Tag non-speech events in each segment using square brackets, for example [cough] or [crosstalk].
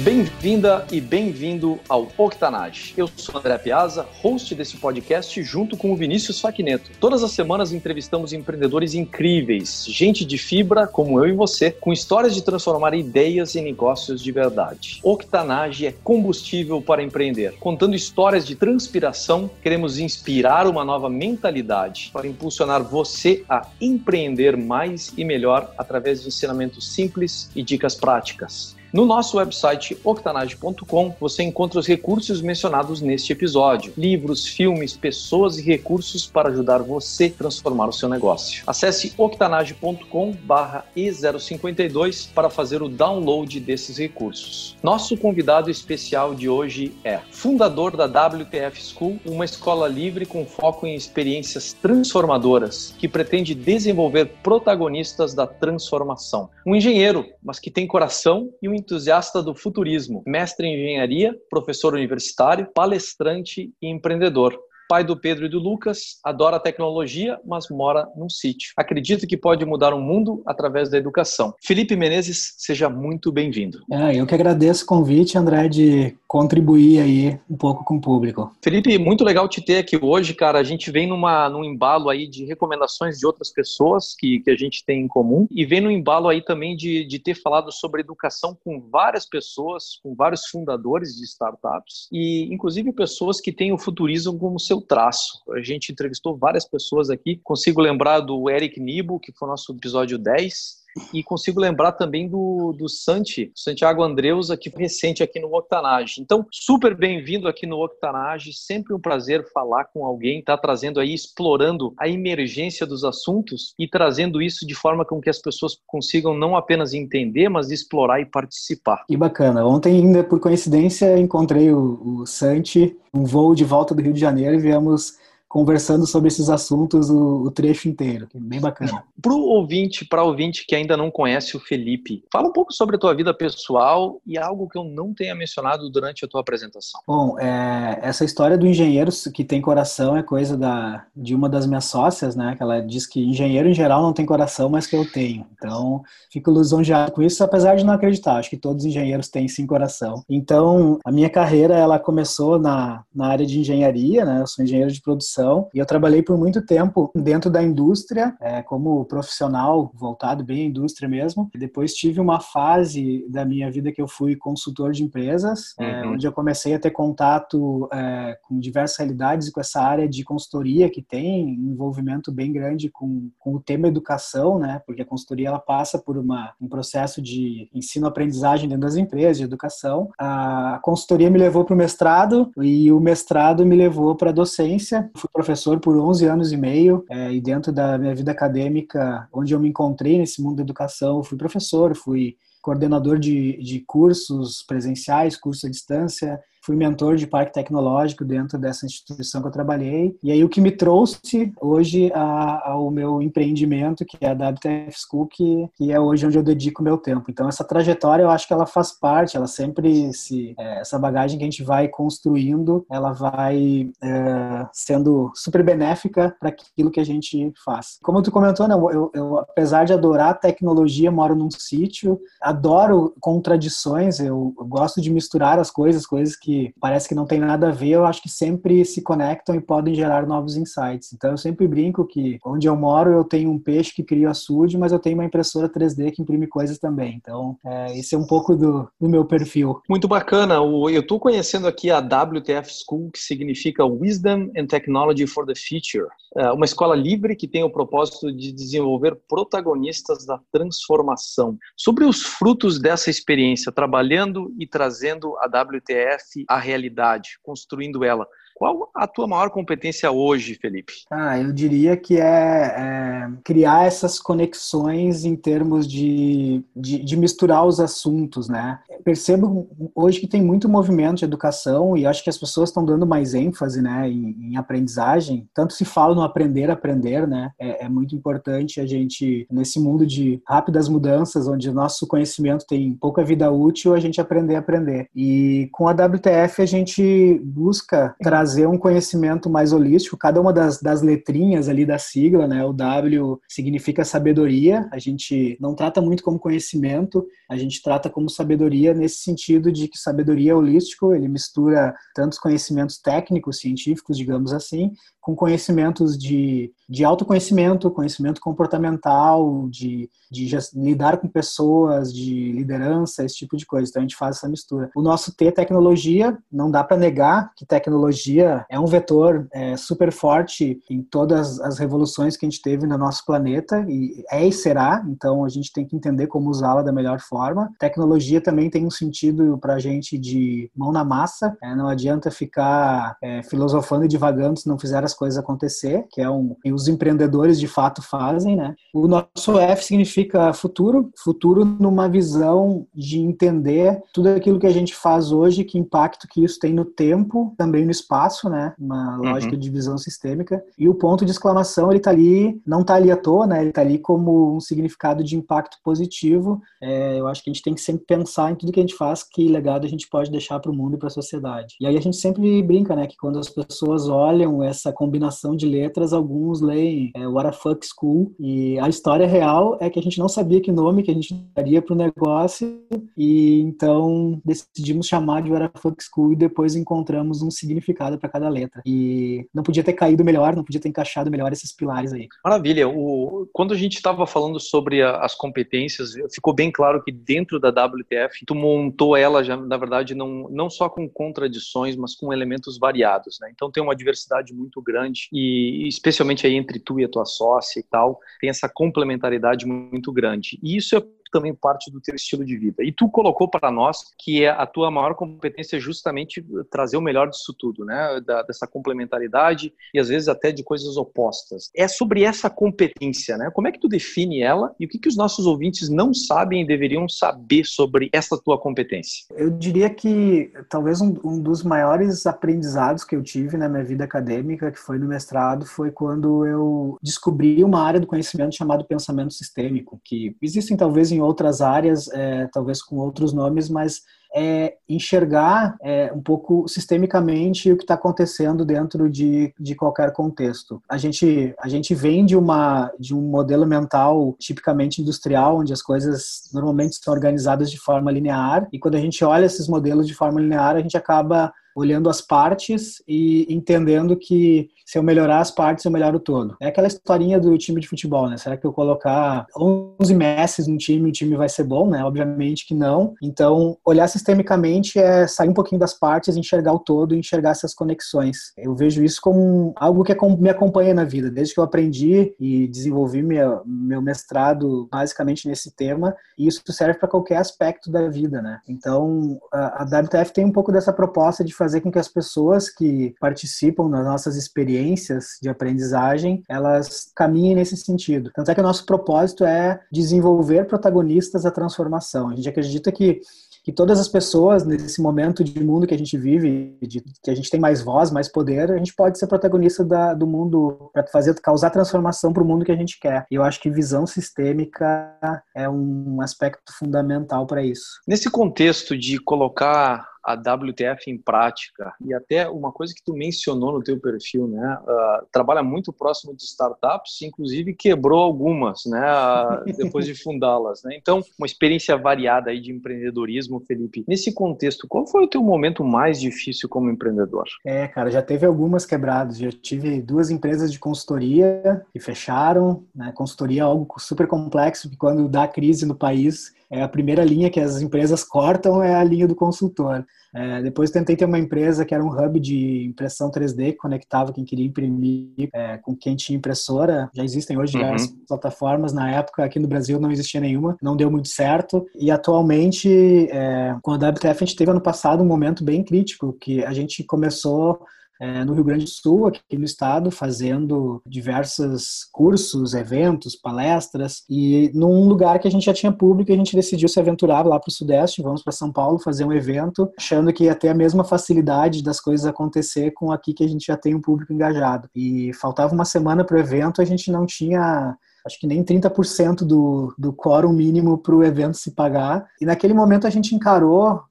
Bem-vinda e bem-vindo ao Octanage. Eu sou André Piazza, host desse podcast junto com o Vinícius Faquineto. Todas as semanas entrevistamos empreendedores incríveis, gente de fibra como eu e você, com histórias de transformar ideias em negócios de verdade. Octanage é combustível para empreender. Contando histórias de transpiração, queremos inspirar uma nova mentalidade para impulsionar você a empreender mais e melhor através de ensinamentos simples e dicas práticas. No nosso website octanage.com você encontra os recursos mencionados neste episódio: livros, filmes, pessoas e recursos para ajudar você a transformar o seu negócio. Acesse octanage.com/e052 para fazer o download desses recursos. Nosso convidado especial de hoje é fundador da WTF School, uma escola livre com foco em experiências transformadoras que pretende desenvolver protagonistas da transformação. Um engenheiro, mas que tem coração e um entusiasta do futurismo, mestre em engenharia, professor universitário, palestrante e empreendedor pai do Pedro e do Lucas, adora tecnologia, mas mora num sítio. Acredita que pode mudar o mundo através da educação. Felipe Menezes, seja muito bem-vindo. É, eu que agradeço o convite, André, de contribuir aí um pouco com o público. Felipe, muito legal te ter aqui hoje, cara. A gente vem numa, num embalo aí de recomendações de outras pessoas que, que a gente tem em comum e vem no embalo aí também de, de ter falado sobre educação com várias pessoas, com vários fundadores de startups e inclusive pessoas que têm o futurismo como seu seu traço. A gente entrevistou várias pessoas aqui, consigo lembrar do Eric Nibo, que foi nosso episódio 10, e consigo lembrar também do, do Santi, Santiago Andreus, aqui recente aqui no Octanage. Então, super bem-vindo aqui no Octanage, sempre um prazer falar com alguém, tá trazendo aí, explorando a emergência dos assuntos e trazendo isso de forma com que as pessoas consigam não apenas entender, mas explorar e participar. Que bacana. Ontem, ainda por coincidência, encontrei o, o Santi, um voo de volta do Rio de Janeiro e viemos conversando sobre esses assuntos o, o trecho inteiro, que é bem bacana. Para o ouvinte, para ouvinte que ainda não conhece o Felipe, fala um pouco sobre a tua vida pessoal e algo que eu não tenha mencionado durante a tua apresentação. Bom, é, essa história do engenheiro que tem coração é coisa da, de uma das minhas sócias, né? Que ela diz que engenheiro em geral não tem coração, mas que eu tenho. Então, fico lisonjeado com isso, apesar de não acreditar. Acho que todos os engenheiros têm sim coração. Então, a minha carreira ela começou na, na área de engenharia, né? Eu sou engenheiro de produção e eu trabalhei por muito tempo dentro da indústria é, como profissional voltado bem à indústria mesmo. Depois tive uma fase da minha vida que eu fui consultor de empresas, é, uhum. é, onde eu comecei a ter contato é, com diversas realidades e com essa área de consultoria que tem envolvimento bem grande com, com o tema educação, né? Porque a consultoria ela passa por uma, um processo de ensino-aprendizagem dentro das empresas, de educação. A consultoria me levou para o mestrado e o mestrado me levou para a docência. Fui professor por 11 anos e meio é, e dentro da minha vida acadêmica, onde eu me encontrei nesse mundo da educação, fui professor, fui coordenador de, de cursos presenciais, cursos à distância, fui mentor de parque tecnológico dentro dessa instituição que eu trabalhei. E aí o que me trouxe hoje a, ao meu empreendimento, que é a WTF School, que, que é hoje onde eu dedico meu tempo. Então essa trajetória eu acho que ela faz parte, ela sempre se é, essa bagagem que a gente vai construindo, ela vai é, sendo super benéfica para aquilo que a gente faz. Como tu comentou, né, eu, eu apesar de adorar tecnologia, moro num sítio, adoro contradições, eu, eu gosto de misturar as coisas, coisas que parece que não tem nada a ver, eu acho que sempre se conectam e podem gerar novos insights. Então eu sempre brinco que onde eu moro eu tenho um peixe que cria açude, mas eu tenho uma impressora 3D que imprime coisas também. Então é, esse é um pouco do, do meu perfil. Muito bacana. Eu estou conhecendo aqui a WTF School, que significa Wisdom and Technology for the Future. É uma escola livre que tem o propósito de desenvolver protagonistas da transformação. Sobre os frutos dessa experiência, trabalhando e trazendo a WTF à realidade, construindo ela. Qual a tua maior competência hoje, Felipe? Ah, eu diria que é, é criar essas conexões em termos de, de, de, misturar os assuntos, né? Percebo hoje que tem muito movimento de educação e acho que as pessoas estão dando mais ênfase, né, em, em aprendizagem. Tanto se fala no aprender, aprender, né? É, é muito importante a gente, nesse mundo de rápidas mudanças, onde o nosso conhecimento tem pouca vida útil, a gente aprender a aprender. E com a WTF a gente busca trazer um conhecimento mais holístico. Cada uma das, das letrinhas ali da sigla, né? O W significa sabedoria. A gente não trata muito como conhecimento, a gente trata como sabedoria nesse sentido de que sabedoria é holístico, ele mistura tantos conhecimentos técnicos, científicos, digamos assim, com conhecimentos de, de autoconhecimento, conhecimento comportamental, de, de lidar com pessoas, de liderança, esse tipo de coisa. Então a gente faz essa mistura. O nosso T é tecnologia, não dá para negar que tecnologia é um vetor é, super forte em todas as revoluções que a gente teve no nosso planeta, e é e será, então a gente tem que entender como usá-la da melhor forma. Tecnologia também tem um sentido para a gente de mão na massa, é, não adianta ficar é, filosofando e divagando se não fizer as coisas acontecer, que é um que os empreendedores de fato fazem, né? O nosso F significa futuro, futuro numa visão de entender tudo aquilo que a gente faz hoje, que impacto que isso tem no tempo, também no espaço, né? Uma uhum. lógica uhum. de visão sistêmica. E o ponto de exclamação, ele tá ali, não tá ali à toa, né? Ele tá ali como um significado de impacto positivo. É, eu acho que a gente tem que sempre pensar em tudo que a gente faz, que legado a gente pode deixar para o mundo e para a sociedade. E aí a gente sempre brinca, né? Que quando as pessoas olham essa combinação de letras, alguns leem é, What a Fuck School. E a história real é que a gente não sabia que nome que a gente daria para o negócio. E então decidimos chamar de What a Fuck School e depois encontramos um significado para cada letra. E não podia ter caído melhor, não podia ter encaixado melhor esses pilares aí. Maravilha. O, quando a gente estava falando sobre a, as competências, ficou bem claro que dentro da WTF, tu montou ela já, na verdade, não, não só com contradições, mas com elementos variados. Né? Então tem uma diversidade muito grande e especialmente aí entre tu e a tua sócia e tal, tem essa complementaridade muito grande. E isso é também parte do teu estilo de vida. E tu colocou para nós que é a tua maior competência é justamente trazer o melhor disso tudo, né? Da, dessa complementaridade e às vezes até de coisas opostas. É sobre essa competência, né? Como é que tu define ela e o que, que os nossos ouvintes não sabem e deveriam saber sobre essa tua competência? Eu diria que talvez um, um dos maiores aprendizados que eu tive na minha vida acadêmica, que foi no mestrado, foi quando eu descobri uma área do conhecimento chamado pensamento sistêmico, que existem talvez em outras áreas, é, talvez com outros nomes, mas é enxergar é, um pouco sistemicamente o que está acontecendo dentro de, de qualquer contexto. A gente, a gente vem de, uma, de um modelo mental tipicamente industrial, onde as coisas normalmente são organizadas de forma linear, e quando a gente olha esses modelos de forma linear, a gente acaba olhando as partes e entendendo que se eu melhorar as partes, eu melhoro o todo. É aquela historinha do time de futebol, né? Será que eu colocar 11 messes no time, o time vai ser bom, né? Obviamente que não. Então, olhar sistemicamente é sair um pouquinho das partes, enxergar o todo e enxergar essas conexões. Eu vejo isso como algo que me acompanha na vida. Desde que eu aprendi e desenvolvi meu, meu mestrado basicamente nesse tema, e isso serve para qualquer aspecto da vida, né? Então, a, a WTF tem um pouco dessa proposta de fazer com que as pessoas que participam das nossas experiências experiências de aprendizagem, elas caminhem nesse sentido. Tanto é que o nosso propósito é desenvolver protagonistas da transformação. A gente acredita que que todas as pessoas nesse momento de mundo que a gente vive, de, que a gente tem mais voz, mais poder, a gente pode ser protagonista da, do mundo para fazer causar transformação para o mundo que a gente quer. E eu acho que visão sistêmica é um aspecto fundamental para isso. Nesse contexto de colocar a WTF em prática. E até uma coisa que tu mencionou no teu perfil, né? Uh, trabalha muito próximo de startups, inclusive quebrou algumas, né? Uh, [laughs] depois de fundá-las, né? Então, uma experiência variada aí de empreendedorismo, Felipe. Nesse contexto, qual foi o teu momento mais difícil como empreendedor? É, cara, já teve algumas quebradas. Já tive duas empresas de consultoria que fecharam, né? Consultoria é algo super complexo, que quando dá crise no país, é a primeira linha que as empresas cortam é a linha do consultor. É, depois tentei ter uma empresa que era um hub de impressão 3D que conectava quem queria imprimir é, com quem tinha impressora. Já existem hoje uhum. plataformas. Na época, aqui no Brasil, não existia nenhuma. Não deu muito certo. E atualmente, é, com a WTF, a gente teve ano passado um momento bem crítico, que a gente começou é, no Rio Grande do Sul, aqui no estado, fazendo diversos cursos, eventos, palestras, e num lugar que a gente já tinha público, a gente decidiu se aventurar lá para o Sudeste, vamos para São Paulo fazer um evento, achando que ia ter a mesma facilidade das coisas acontecer com aqui que a gente já tem um público engajado. E faltava uma semana para o evento, a gente não tinha acho que nem 30% do, do quórum mínimo para o evento se pagar. E naquele momento a gente encarou,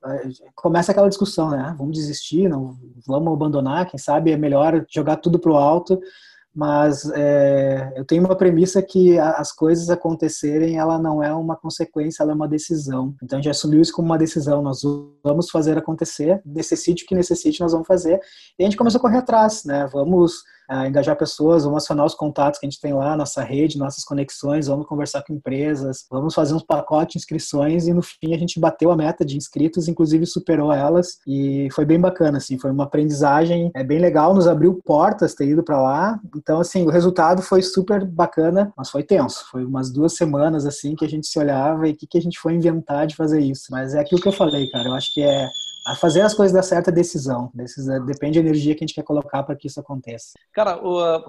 começa aquela discussão, né? Vamos desistir, não vamos abandonar, quem sabe é melhor jogar tudo para o alto mas é, eu tenho uma premissa que as coisas acontecerem, ela não é uma consequência, ela é uma decisão. Então a gente assumiu isso como uma decisão, nós vamos fazer acontecer, necessite o que necessite, nós vamos fazer. E a gente começou a correr atrás, né? Vamos uh, engajar pessoas, vamos acionar os contatos que a gente tem lá, nossa rede, nossas conexões, vamos conversar com empresas, vamos fazer uns pacotes de inscrições e no fim a gente bateu a meta de inscritos, inclusive superou elas e foi bem bacana, assim, foi uma aprendizagem é bem legal, nos abriu portas ter ido para lá. Então, assim, o resultado foi super bacana, mas foi tenso. Foi umas duas semanas assim que a gente se olhava e o que, que a gente foi inventar de fazer isso. Mas é aquilo que eu falei, cara. Eu acho que é a fazer as coisas dar certa decisão. Depende da energia que a gente quer colocar para que isso aconteça. Cara,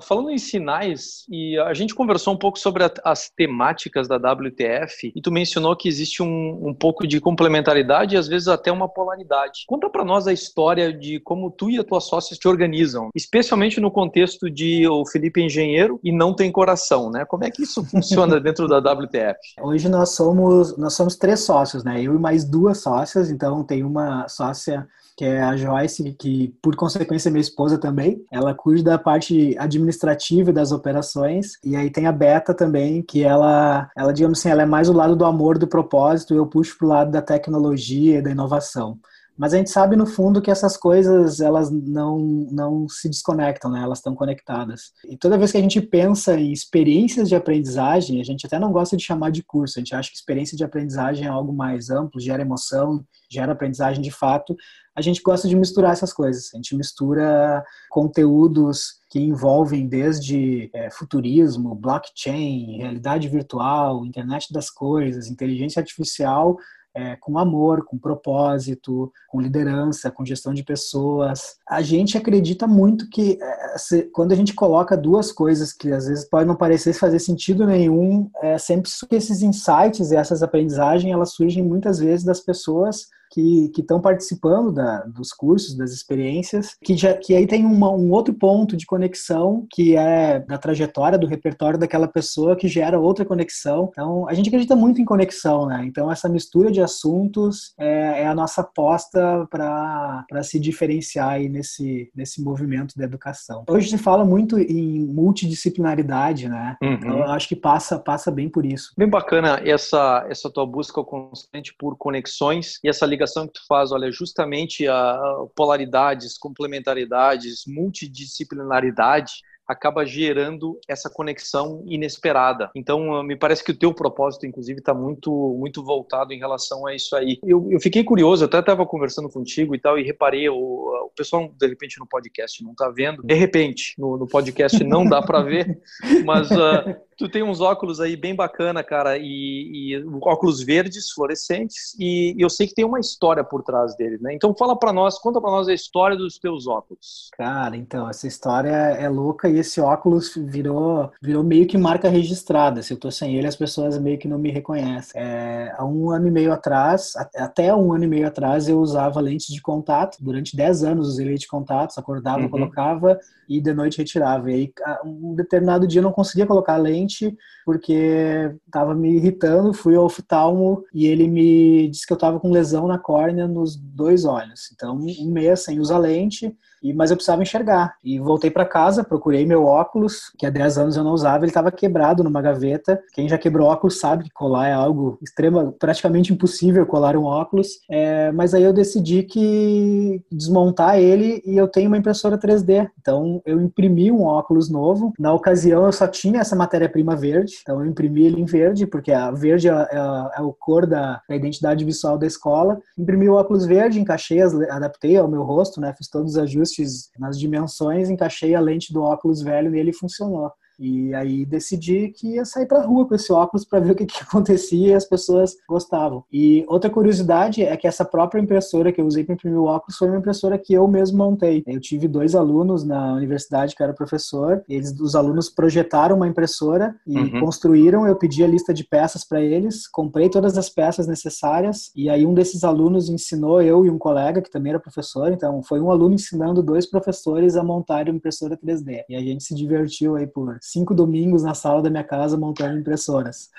falando em sinais, e a gente conversou um pouco sobre as temáticas da WTF, e tu mencionou que existe um, um pouco de complementaridade e às vezes até uma polaridade. Conta para nós a história de como tu e a tua sócia te organizam, especialmente no contexto de o Felipe é engenheiro e não tem coração, né? Como é que isso funciona dentro da WTF? [laughs] Hoje nós somos nós somos três sócios, né? Eu e mais duas sócias, então tem uma sócia que é a Joyce, que por consequência é minha esposa também. Ela cuida da parte administrativa das operações. E aí tem a Beta também, que ela, ela digamos assim, ela é mais o lado do amor, do propósito, e eu puxo pro lado da tecnologia, da inovação. Mas a gente sabe no fundo que essas coisas elas não, não se desconectam, né? Elas estão conectadas. E toda vez que a gente pensa em experiências de aprendizagem, a gente até não gosta de chamar de curso. A gente acha que experiência de aprendizagem é algo mais amplo, gera emoção, gera aprendizagem de fato. A gente gosta de misturar essas coisas. A gente mistura conteúdos que envolvem desde é, futurismo, blockchain, realidade virtual, internet das coisas, inteligência artificial é, com amor, com propósito, com liderança, com gestão de pessoas. A gente acredita muito que é, se, quando a gente coloca duas coisas que às vezes podem não parecer fazer sentido nenhum, é sempre que esses insights e essas aprendizagens elas surgem muitas vezes das pessoas que estão participando da, dos cursos, das experiências, que, já, que aí tem uma, um outro ponto de conexão que é da trajetória, do repertório daquela pessoa que gera outra conexão. Então, a gente acredita muito em conexão, né? Então, essa mistura de assuntos é, é a nossa aposta para se diferenciar aí nesse, nesse movimento da educação. Hoje se fala muito em multidisciplinaridade, né? Uhum. Então, eu acho que passa, passa bem por isso. Bem bacana essa, essa tua busca constante por conexões e essa ligação que tu faz, olha, justamente a polaridades, complementaridades, multidisciplinaridade, acaba gerando essa conexão inesperada. Então, me parece que o teu propósito, inclusive, está muito, muito voltado em relação a isso aí. Eu, eu fiquei curioso, até estava conversando contigo e tal, e reparei, o, o pessoal, de repente, no podcast não está vendo, de repente, no, no podcast não dá para ver, [laughs] mas uh, Tu tem uns óculos aí bem bacana, cara, e, e óculos verdes, fluorescentes, e, e, eu sei que tem uma história por trás dele, né? Então fala para nós, conta para nós a história dos teus óculos. Cara, então, essa história é louca e esse óculos virou, virou meio que marca registrada. Se eu tô sem ele, as pessoas meio que não me reconhecem. É, há um ano e meio atrás, até um ano e meio atrás, eu usava lentes de contato. Durante 10 anos usei lente de contato, acordava, uhum. colocava e de noite retirava. E aí, um determinado dia eu não conseguia colocar lente porque estava me irritando, fui ao oftalmo e ele me disse que eu estava com lesão na córnea nos dois olhos. Então, um mês sem usar lente, e, mas eu precisava enxergar. E voltei para casa, procurei meu óculos, que há 10 anos eu não usava, ele estava quebrado numa gaveta. Quem já quebrou óculos sabe que colar é algo extrema, praticamente impossível colar um óculos. É, mas aí eu decidi que desmontar ele e eu tenho uma impressora 3D. Então eu imprimi um óculos novo. Na ocasião eu só tinha essa matéria-prima verde, então eu imprimi ele em verde, porque a verde é, é, é o cor da, da, identidade visual da escola. Imprimi o óculos verde, encaixei, as, adaptei ao meu rosto, né, fiz todos os ajustes nas dimensões, encaixei a lente do óculos velho nele e funcionou. E aí decidi que ia sair pra rua com esse óculos para ver o que, que acontecia e as pessoas gostavam. E outra curiosidade é que essa própria impressora que eu usei para imprimir o óculos foi uma impressora que eu mesmo montei. Eu tive dois alunos na universidade que era professor, eles, os alunos projetaram uma impressora e uhum. construíram. Eu pedi a lista de peças para eles, comprei todas as peças necessárias e aí um desses alunos ensinou eu e um colega que também era professor. Então foi um aluno ensinando dois professores a montar uma impressora 3D. E a gente se divertiu aí por cinco domingos na sala da minha casa montando impressoras.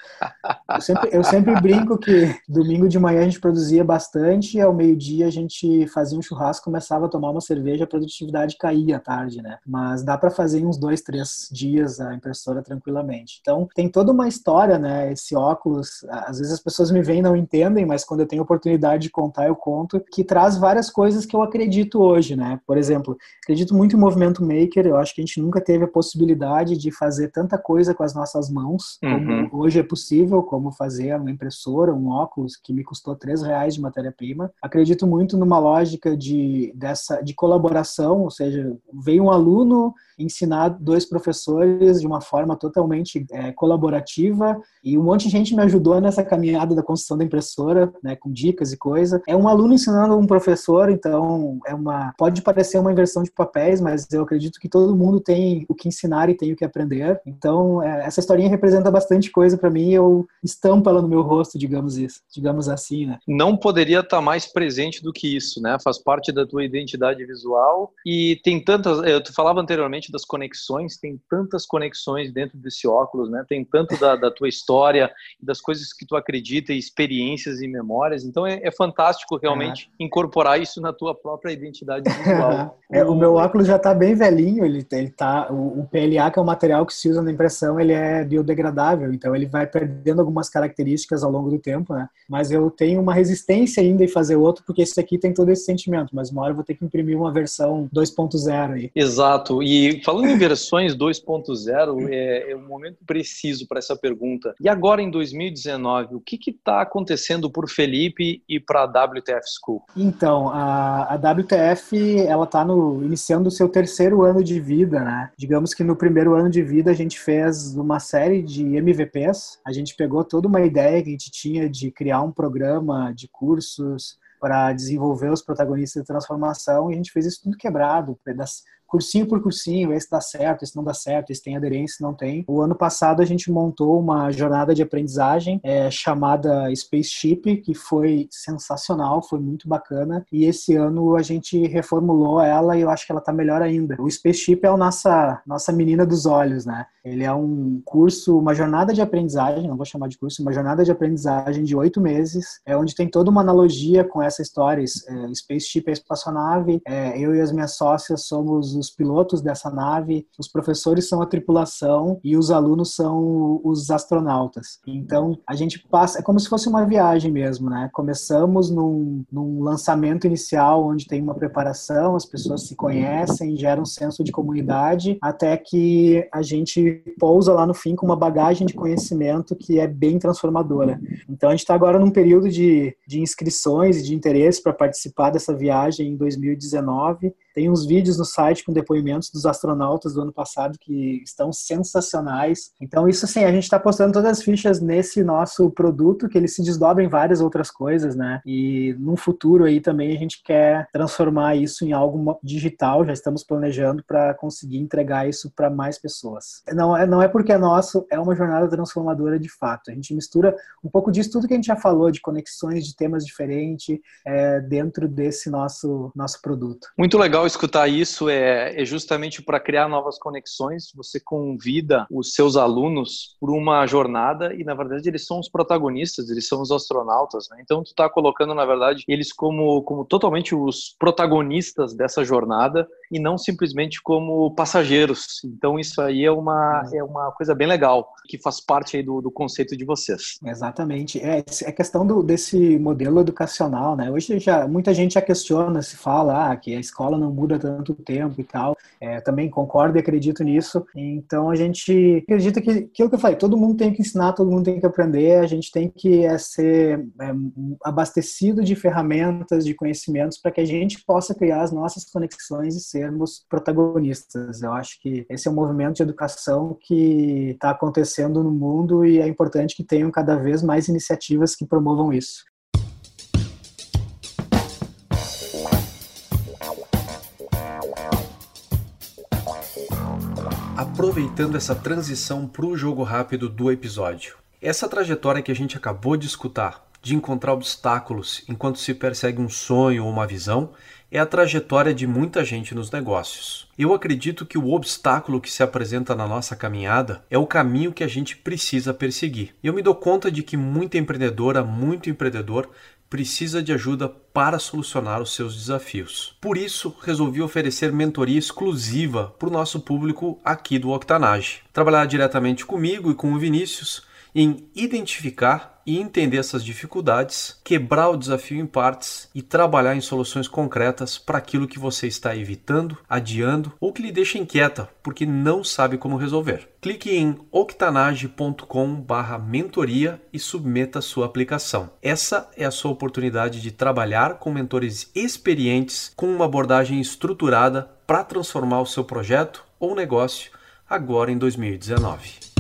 Eu sempre, eu sempre brinco que domingo de manhã a gente produzia bastante e ao meio-dia a gente fazia um churrasco, começava a tomar uma cerveja, a produtividade caía à tarde, né? Mas dá para fazer uns dois, três dias a impressora tranquilamente. Então tem toda uma história, né? Esse óculos, às vezes as pessoas me veem e não entendem, mas quando eu tenho oportunidade de contar, eu conto, que traz várias coisas que eu acredito hoje, né? Por exemplo, acredito muito em movimento maker, eu acho que a gente nunca teve a possibilidade de fazer tanta coisa com as nossas mãos, uhum. como hoje é possível, como fazer uma impressora, um óculos que me custou três reais de matéria-prima. Acredito muito numa lógica de, dessa, de colaboração, ou seja, veio um aluno ensinar dois professores de uma forma totalmente é, colaborativa e um monte de gente me ajudou nessa caminhada da construção da impressora, né, com dicas e coisa. É um aluno ensinando um professor, então é uma pode parecer uma inversão de papéis, mas eu acredito que todo mundo tem o que ensinar e tem o que aprender. Então é, essa historinha representa bastante coisa para mim. Eu estampo ela no meu rosto, digamos isso, digamos assim, né? Não poderia estar mais presente do que isso, né? Faz parte da tua identidade visual e tem tantas. Eu falava anteriormente das conexões, tem tantas conexões dentro desse óculos, né? Tem tanto da, da tua história, das coisas que tu acredita, experiências e memórias. Então é, é fantástico realmente é. incorporar isso na tua própria identidade visual. [laughs] é, o meu óculos já está bem velhinho, ele, ele tá, o, o, PLA, que é o material que se usa na impressão, ele é biodegradável, então ele vai perdendo algumas características ao longo do tempo, né? Mas eu tenho uma resistência ainda em fazer outro, porque esse aqui tem todo esse sentimento, mas uma hora eu vou ter que imprimir uma versão 2.0 aí. Exato, e falando em versões 2.0, é, é um momento preciso para essa pergunta. E agora em 2019, o que está acontecendo por Felipe e para a WTF School? Então, a, a WTF ela está iniciando o seu terceiro ano de vida, né? Digamos que no primeiro ano de vida a gente fez uma série de MVPs. A gente pegou toda uma ideia que a gente tinha de criar um programa de cursos para desenvolver os protagonistas de transformação e a gente fez isso tudo quebrado, pedaço cursinho por cursinho, esse dá certo, esse não dá certo, esse tem aderência, não tem. O ano passado a gente montou uma jornada de aprendizagem é, chamada Spaceship, que foi sensacional, foi muito bacana. E esse ano a gente reformulou ela e eu acho que ela está melhor ainda. O Spaceship é a nossa, nossa menina dos olhos, né? Ele é um curso, uma jornada de aprendizagem, não vou chamar de curso, uma jornada de aprendizagem de oito meses, é onde tem toda uma analogia com essa história. É, Spaceship é espaçonave, é, eu e as minhas sócias somos os pilotos dessa nave, os professores são a tripulação e os alunos são os astronautas. Então, a gente passa, é como se fosse uma viagem mesmo, né? Começamos num, num lançamento inicial onde tem uma preparação, as pessoas se conhecem, gera um senso de comunidade, até que a gente pousa lá no fim com uma bagagem de conhecimento que é bem transformadora. Então, a gente está agora num período de, de inscrições e de interesse para participar dessa viagem em 2019. Tem uns vídeos no site com depoimentos dos astronautas do ano passado que estão sensacionais. Então, isso assim, a gente está postando todas as fichas nesse nosso produto, que ele se desdobra em várias outras coisas, né? E no futuro aí também a gente quer transformar isso em algo digital, já estamos planejando para conseguir entregar isso para mais pessoas. Não é, não é porque é nosso, é uma jornada transformadora de fato. A gente mistura um pouco disso tudo que a gente já falou, de conexões de temas diferentes é, dentro desse nosso, nosso produto. Muito legal escutar isso é, é justamente para criar novas conexões. Você convida os seus alunos por uma jornada e, na verdade, eles são os protagonistas, eles são os astronautas. Né? Então, tu está colocando, na verdade, eles como, como totalmente os protagonistas dessa jornada e não simplesmente como passageiros. Então, isso aí é uma, é uma coisa bem legal, que faz parte aí do, do conceito de vocês. Exatamente. É, é questão do, desse modelo educacional, né? Hoje já, muita gente já questiona, se fala ah, que a escola não muda tanto tempo e tal. É, também concordo e acredito nisso. Então a gente acredita que aquilo que eu falei, todo mundo tem que ensinar, todo mundo tem que aprender, a gente tem que é, ser é, abastecido de ferramentas, de conhecimentos para que a gente possa criar as nossas conexões e ser sermos protagonistas. Eu acho que esse é um movimento de educação que está acontecendo no mundo e é importante que tenham cada vez mais iniciativas que promovam isso. Aproveitando essa transição para o jogo rápido do episódio. Essa trajetória que a gente acabou de escutar, de encontrar obstáculos enquanto se persegue um sonho ou uma visão, é a trajetória de muita gente nos negócios. Eu acredito que o obstáculo que se apresenta na nossa caminhada é o caminho que a gente precisa perseguir. Eu me dou conta de que muita empreendedora, muito empreendedor precisa de ajuda para solucionar os seus desafios. Por isso, resolvi oferecer mentoria exclusiva para o nosso público aqui do Octanage. Trabalhar diretamente comigo e com o Vinícius em identificar e entender essas dificuldades, quebrar o desafio em partes e trabalhar em soluções concretas para aquilo que você está evitando, adiando ou que lhe deixa inquieta porque não sabe como resolver. Clique em octanage.com/mentoria e submeta sua aplicação. Essa é a sua oportunidade de trabalhar com mentores experientes com uma abordagem estruturada para transformar o seu projeto ou negócio agora em 2019.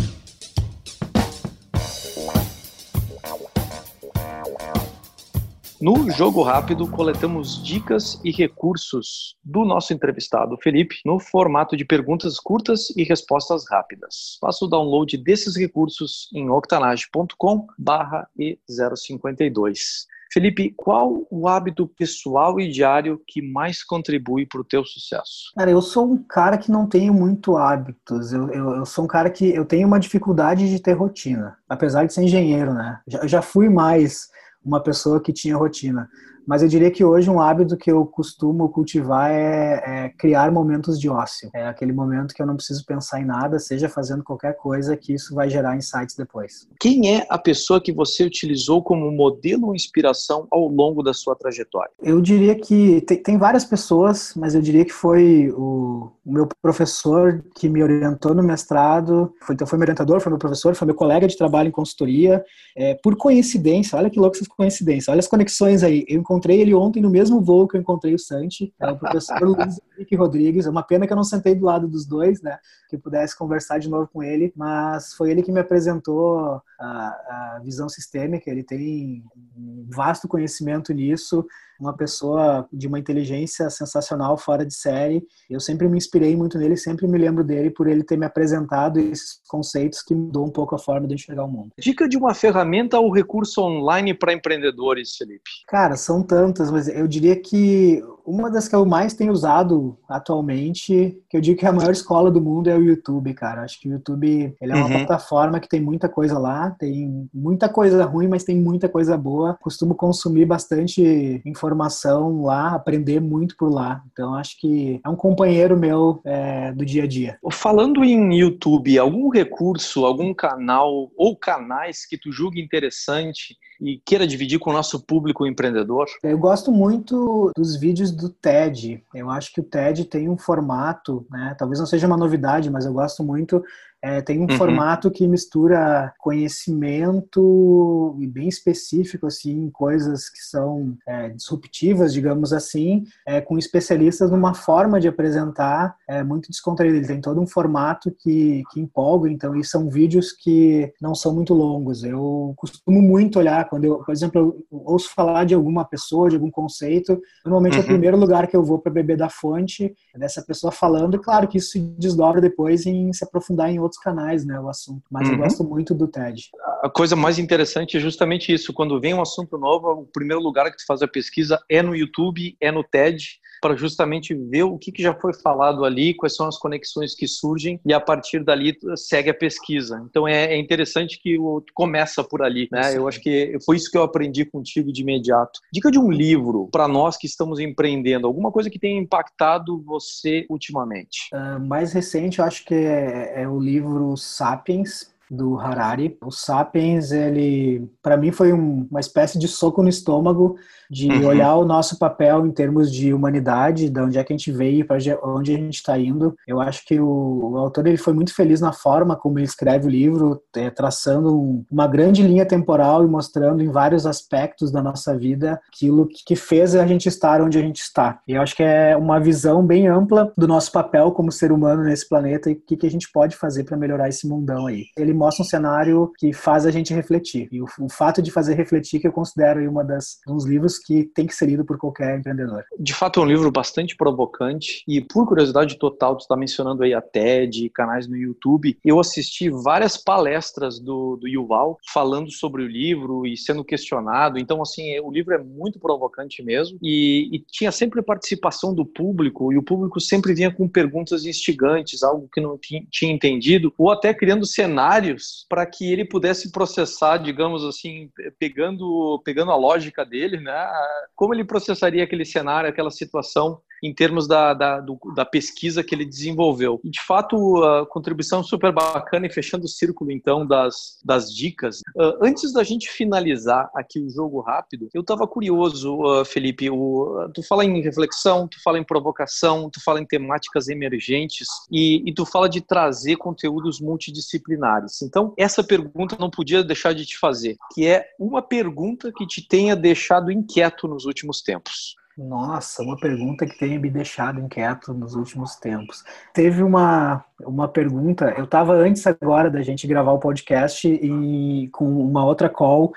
No Jogo Rápido, coletamos dicas e recursos do nosso entrevistado Felipe no formato de perguntas curtas e respostas rápidas. Faça o download desses recursos em octanage.com/e052. Felipe, qual o hábito pessoal e diário que mais contribui para o teu sucesso? Cara, eu sou um cara que não tenho muito hábitos. Eu, eu, eu, sou um cara que eu tenho uma dificuldade de ter rotina, apesar de ser engenheiro, né? Já, já fui mais uma pessoa que tinha rotina. Mas eu diria que hoje um hábito que eu costumo cultivar é, é, criar momentos de ócio. É aquele momento que eu não preciso pensar em nada, seja fazendo qualquer coisa, que isso vai gerar insights depois. Quem é a pessoa que você utilizou como modelo ou inspiração ao longo da sua trajetória? Eu diria que tem, tem várias pessoas, mas eu diria que foi o, o, meu professor que me orientou no mestrado. Foi, então foi meu orientador, foi meu professor, foi meu colega de trabalho em consultoria. É, por coincidência, olha que louco essas coincidências, olha as conexões aí. Eu encontrei ele ontem no mesmo voo que eu encontrei o Santi, é o professor [laughs] Luiz Henrique Rodrigues. É uma pena que eu não sentei do lado dos dois, né? Que pudesse conversar de novo com ele, mas foi ele que me apresentou a, a visão sistêmica. Ele tem um vasto conhecimento nisso uma pessoa de uma inteligência sensacional, fora de série. Eu sempre me inspirei muito nele, sempre me lembro dele por ele ter me apresentado esses conceitos que mudou um pouco a forma de enxergar o mundo. Dica de uma ferramenta ou recurso online para empreendedores, Felipe? Cara, são tantas, mas eu diria que uma das que eu mais tenho usado atualmente, que eu digo que é a maior escola do mundo, é o YouTube, cara. Acho que o YouTube ele é uma uhum. plataforma que tem muita coisa lá, tem muita coisa ruim, mas tem muita coisa boa. Costumo consumir bastante informação lá, aprender muito por lá. Então acho que é um companheiro meu é, do dia a dia. Falando em YouTube, algum recurso, algum canal ou canais que tu julgue interessante e queira dividir com o nosso público empreendedor? Eu gosto muito dos vídeos do TED. Eu acho que o TED tem um formato, né? Talvez não seja uma novidade, mas eu gosto muito é, tem um uhum. formato que mistura conhecimento e bem específico, assim, coisas que são é, disruptivas, digamos assim, é, com especialistas numa forma de apresentar é, muito descontraído. Ele tem todo um formato que, que empolga, então, e são vídeos que não são muito longos. Eu costumo muito olhar, quando eu, por exemplo, eu ouço falar de alguma pessoa, de algum conceito, normalmente uhum. é o uhum. primeiro lugar que eu vou para beber da fonte, dessa pessoa falando, e claro que isso se desdobra depois em se aprofundar em outros canais, né, o assunto. Mas uhum. eu gosto muito do TED. A coisa mais interessante é justamente isso. Quando vem um assunto novo, o primeiro lugar que tu faz a pesquisa é no YouTube, é no TED para justamente ver o que, que, já foi falado ali, quais são as conexões que surgem e a partir dali segue a pesquisa. Então é, é interessante que o, começa por ali, né? Sim. Eu acho que foi isso que eu aprendi contigo de imediato. Dica de um livro para nós que estamos empreendendo, alguma coisa que tenha impactado você ultimamente? Uh, mais recente, eu acho que é, é o livro Sapiens do Harari. O Sapiens, ele, para mim, foi um, uma espécie de soco no estômago de uhum. olhar o nosso papel em termos de humanidade, de onde é que a gente veio, para onde a gente está indo. Eu acho que o, o, autor ele foi muito feliz na forma como ele escreve o livro, é, traçando um, uma grande linha temporal e mostrando em vários aspectos da nossa vida aquilo que fez a gente estar onde a gente está. E eu acho que é uma visão bem ampla do nosso papel como ser humano nesse planeta e o que, que a gente pode fazer para melhorar esse mundão aí. Ele mostra um cenário que faz a gente refletir. E o, o fato de fazer refletir que eu considero uma das uns livros que tem que ser lido por qualquer empreendedor. De fato, é um livro bastante provocante e, por curiosidade total, tu está mencionando aí a TED, canais no YouTube. Eu assisti várias palestras do, do Yuval falando sobre o livro e sendo questionado. Então, assim, o livro é muito provocante mesmo e, e tinha sempre participação do público e o público sempre vinha com perguntas instigantes, algo que não tinha entendido, ou até criando cenários para que ele pudesse processar, digamos assim, pegando, pegando a lógica dele, né? como ele processaria aquele cenário, aquela situação em termos da, da, do, da, pesquisa que ele desenvolveu. De fato, a contribuição super bacana e fechando o círculo, então, das, das dicas. Uh, antes da gente finalizar aqui o jogo rápido, eu estava curioso, uh, Felipe, o, tu fala em reflexão, tu fala em provocação, tu fala em temáticas emergentes e, e tu fala de trazer conteúdos multidisciplinares. Então, essa pergunta não podia deixar de te fazer, que é uma pergunta que te tenha deixado inquieto nos últimos tempos. Nossa, uma pergunta que tem me deixado inquieto nos últimos tempos. Teve uma, uma pergunta, eu estava antes agora da gente gravar o podcast e com uma outra call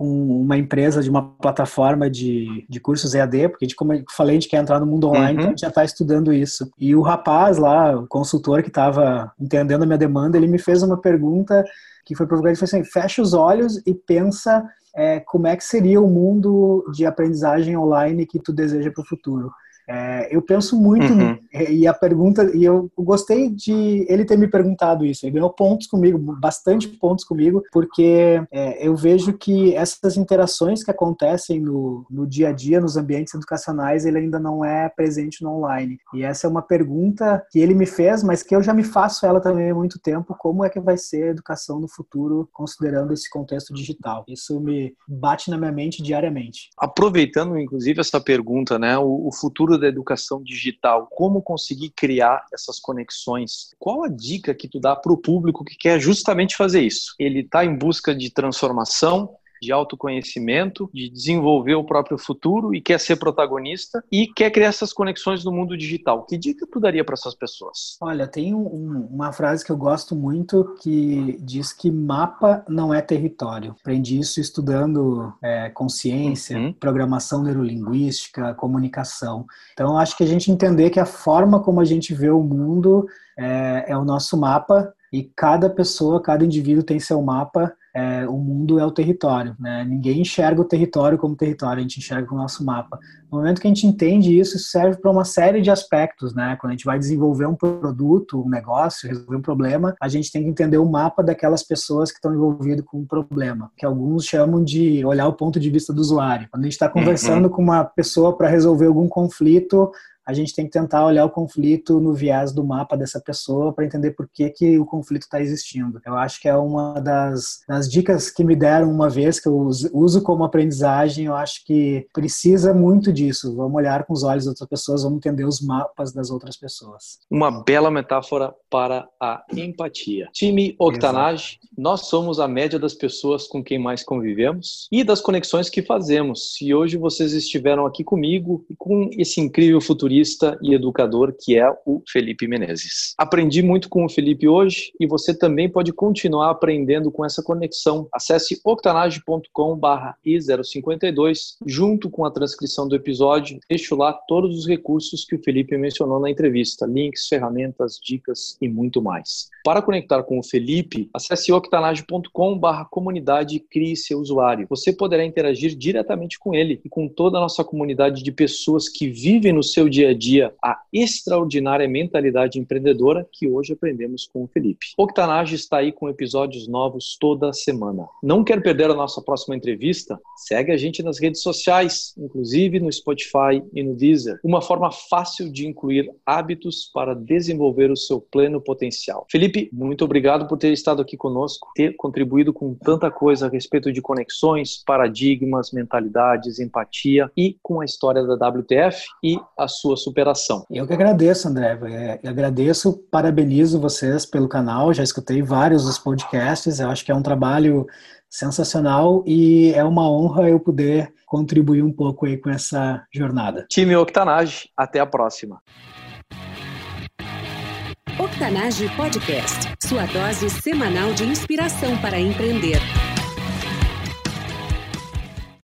com uma empresa de uma plataforma de, de cursos EAD, porque de, como eu falei, de quer entrar no mundo online, uhum. então a gente já está estudando isso. E o rapaz lá, o consultor que estava entendendo a minha demanda, ele me fez uma pergunta que foi provocante, foi assim, fecha os olhos e pensa é, como é que seria o mundo de aprendizagem online que tu deseja para o futuro. É, eu penso muito uhum. e a pergunta e eu gostei de ele ter me perguntado isso. Ele ganhou pontos comigo, bastante pontos comigo, porque é, eu vejo que essas interações que acontecem no, no dia a dia, nos ambientes educacionais, ele ainda não é presente no online. E essa é uma pergunta que ele me fez, mas que eu já me faço ela também há muito tempo. Como é que vai ser a educação no futuro, considerando esse contexto digital? Isso me bate na minha mente diariamente. Aproveitando, inclusive, essa pergunta, né, o, o futuro da educação digital, como conseguir criar essas conexões? Qual a dica que tu dá para o público que quer justamente fazer isso? Ele está em busca de transformação, de autoconhecimento, de desenvolver o próprio futuro e quer ser protagonista e quer criar essas conexões no mundo digital. Que dica tu daria para essas pessoas? Olha, tem um, uma frase que eu gosto muito que diz que mapa não é território. Aprendi isso estudando é, consciência, uhum. programação neurolinguística, comunicação. Então, acho que a gente entender que a forma como a gente vê o mundo é, é o nosso mapa e cada pessoa, cada indivíduo tem seu mapa é, o mundo é o território, né? Ninguém enxerga o território como território, a gente enxerga o nosso mapa. No momento que a gente entende isso, isso serve para uma série de aspectos, né? Quando a gente vai desenvolver um produto, um negócio, resolver um problema, a gente tem que entender o mapa daquelas pessoas que estão envolvidas com o problema, que alguns chamam de olhar o ponto de vista do usuário. Quando a gente está uhum. conversando uhum. com uma pessoa para resolver algum conflito, a gente tem que tentar olhar o conflito no viés do mapa dessa pessoa para entender por que, que o conflito está existindo. Eu acho que é uma das, das dicas que me deram uma vez, que eu uso como aprendizagem, eu acho que precisa muito disso. Vamos olhar com os olhos das outras pessoas, vamos entender os mapas das outras pessoas. Uma bela metáfora para a empatia. Time Octanage, nós somos a média das pessoas com quem mais convivemos e das conexões que fazemos. E hoje vocês estiveram aqui comigo e com esse incrível futurista e educador que é o Felipe Menezes. Aprendi muito com o Felipe hoje e você também pode continuar aprendendo com essa conexão. Acesse octanage.com/i052 junto com a transcrição do episódio. Deixo lá todos os recursos que o Felipe mencionou na entrevista, links, ferramentas, dicas e muito mais. Para conectar com o Felipe, acesse octanage.com/comunidade e crie seu usuário. Você poderá interagir diretamente com ele e com toda a nossa comunidade de pessoas que vivem no seu dia dia a dia a extraordinária mentalidade empreendedora que hoje aprendemos com o Felipe. Octanage está aí com episódios novos toda semana. Não quer perder a nossa próxima entrevista? Segue a gente nas redes sociais, inclusive no Spotify e no Deezer. Uma forma fácil de incluir hábitos para desenvolver o seu pleno potencial. Felipe, muito obrigado por ter estado aqui conosco, ter contribuído com tanta coisa a respeito de conexões, paradigmas, mentalidades, empatia e com a história da WTF e a sua superação. Eu que agradeço, André. É, eu agradeço, parabenizo vocês pelo canal. Já escutei vários dos podcasts. Eu acho que é um trabalho sensacional e é uma honra eu poder contribuir um pouco aí com essa jornada. Time Octanage, até a próxima. Octanage Podcast, sua dose semanal de inspiração para empreender.